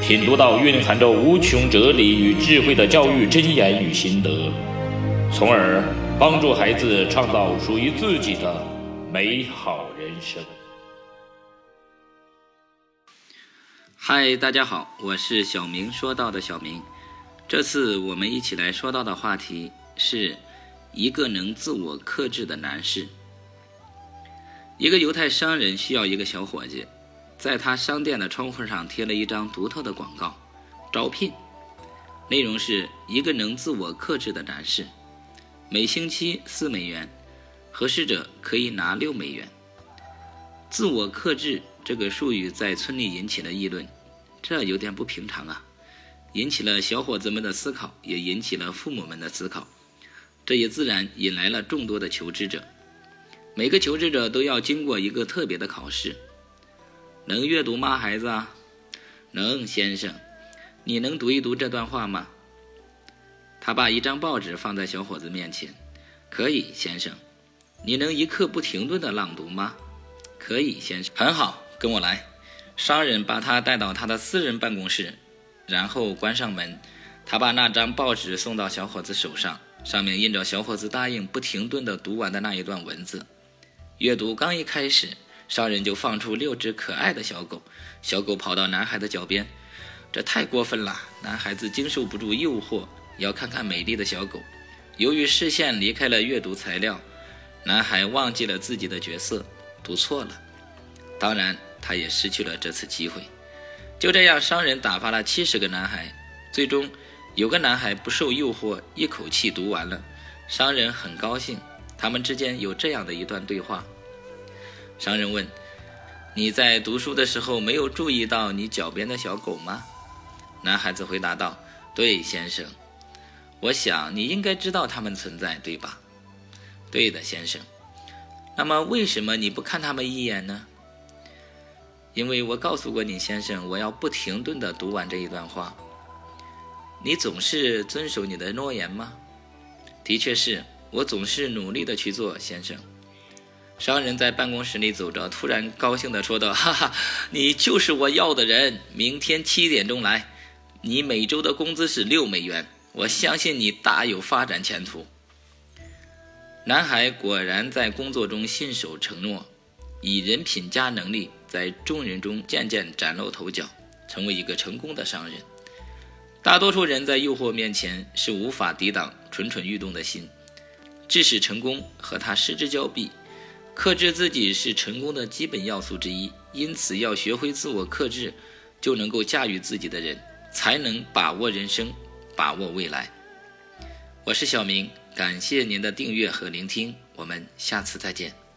品读到蕴含着无穷哲理与智慧的教育箴言与心得，从而帮助孩子创造属于自己的美好人生。嗨，大家好，我是小明说到的小明。这次我们一起来说到的话题是一个能自我克制的男士。一个犹太商人需要一个小伙计。在他商店的窗户上贴了一张独特的广告，招聘，内容是一个能自我克制的男士，每星期四美元，合适者可以拿六美元。自我克制这个术语在村里引起了议论，这有点不平常啊，引起了小伙子们的思考，也引起了父母们的思考，这也自然引来了众多的求职者。每个求职者都要经过一个特别的考试。能阅读吗，孩子啊？能，先生。你能读一读这段话吗？他把一张报纸放在小伙子面前。可以，先生。你能一刻不停顿地朗读吗？可以，先生。很好，跟我来。商人把他带到他的私人办公室，然后关上门。他把那张报纸送到小伙子手上，上面印着小伙子答应不停顿地读完的那一段文字。阅读刚一开始。商人就放出六只可爱的小狗，小狗跑到男孩的脚边，这太过分了。男孩子经受不住诱惑，要看看美丽的小狗。由于视线离开了阅读材料，男孩忘记了自己的角色，读错了。当然，他也失去了这次机会。就这样，商人打发了七十个男孩，最终有个男孩不受诱惑，一口气读完了。商人很高兴。他们之间有这样的一段对话。商人问：“你在读书的时候没有注意到你脚边的小狗吗？”男孩子回答道：“对，先生。我想你应该知道它们存在，对吧？”“对的，先生。”“那么为什么你不看它们一眼呢？”“因为我告诉过你，先生，我要不停顿地读完这一段话。”“你总是遵守你的诺言吗？”“的确是我总是努力的去做，先生。”商人在办公室里走着，突然高兴地说道：“哈哈，你就是我要的人！明天七点钟来，你每周的工资是六美元。我相信你大有发展前途。”男孩果然在工作中信守承诺，以人品加能力，在众人中渐渐崭露头角，成为一个成功的商人。大多数人在诱惑面前是无法抵挡蠢蠢欲动的心，致使成功和他失之交臂。克制自己是成功的基本要素之一，因此要学会自我克制，就能够驾驭自己的人，才能把握人生，把握未来。我是小明，感谢您的订阅和聆听，我们下次再见。